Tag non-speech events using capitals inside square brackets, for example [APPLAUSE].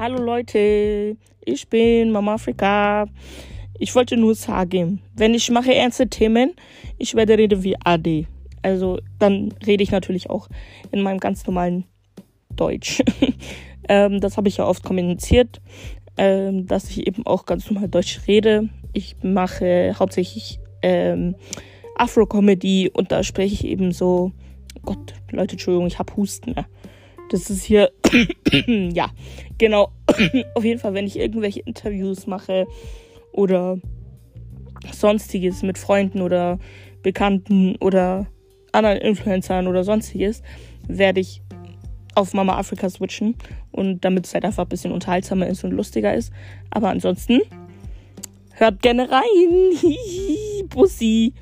Hallo Leute, ich bin Mama Afrika. Ich wollte nur sagen, wenn ich mache ernste Themen, ich werde reden wie AD. Also dann rede ich natürlich auch in meinem ganz normalen Deutsch. [LAUGHS] ähm, das habe ich ja oft kommuniziert, ähm, dass ich eben auch ganz normal Deutsch rede. Ich mache hauptsächlich ähm, Afro-Comedy und da spreche ich eben so. Gott, Leute, Entschuldigung, ich habe Husten. Ja. Das ist hier. [COUGHS] ja, genau. [COUGHS] Auf jeden Fall, wenn ich irgendwelche Interviews mache oder sonstiges mit Freunden oder Bekannten oder anderen Influencern oder sonstiges, werde ich auf Mama Afrika switchen und damit es halt einfach ein bisschen unterhaltsamer ist und lustiger ist. Aber ansonsten hört gerne rein. [LAUGHS] Bussi.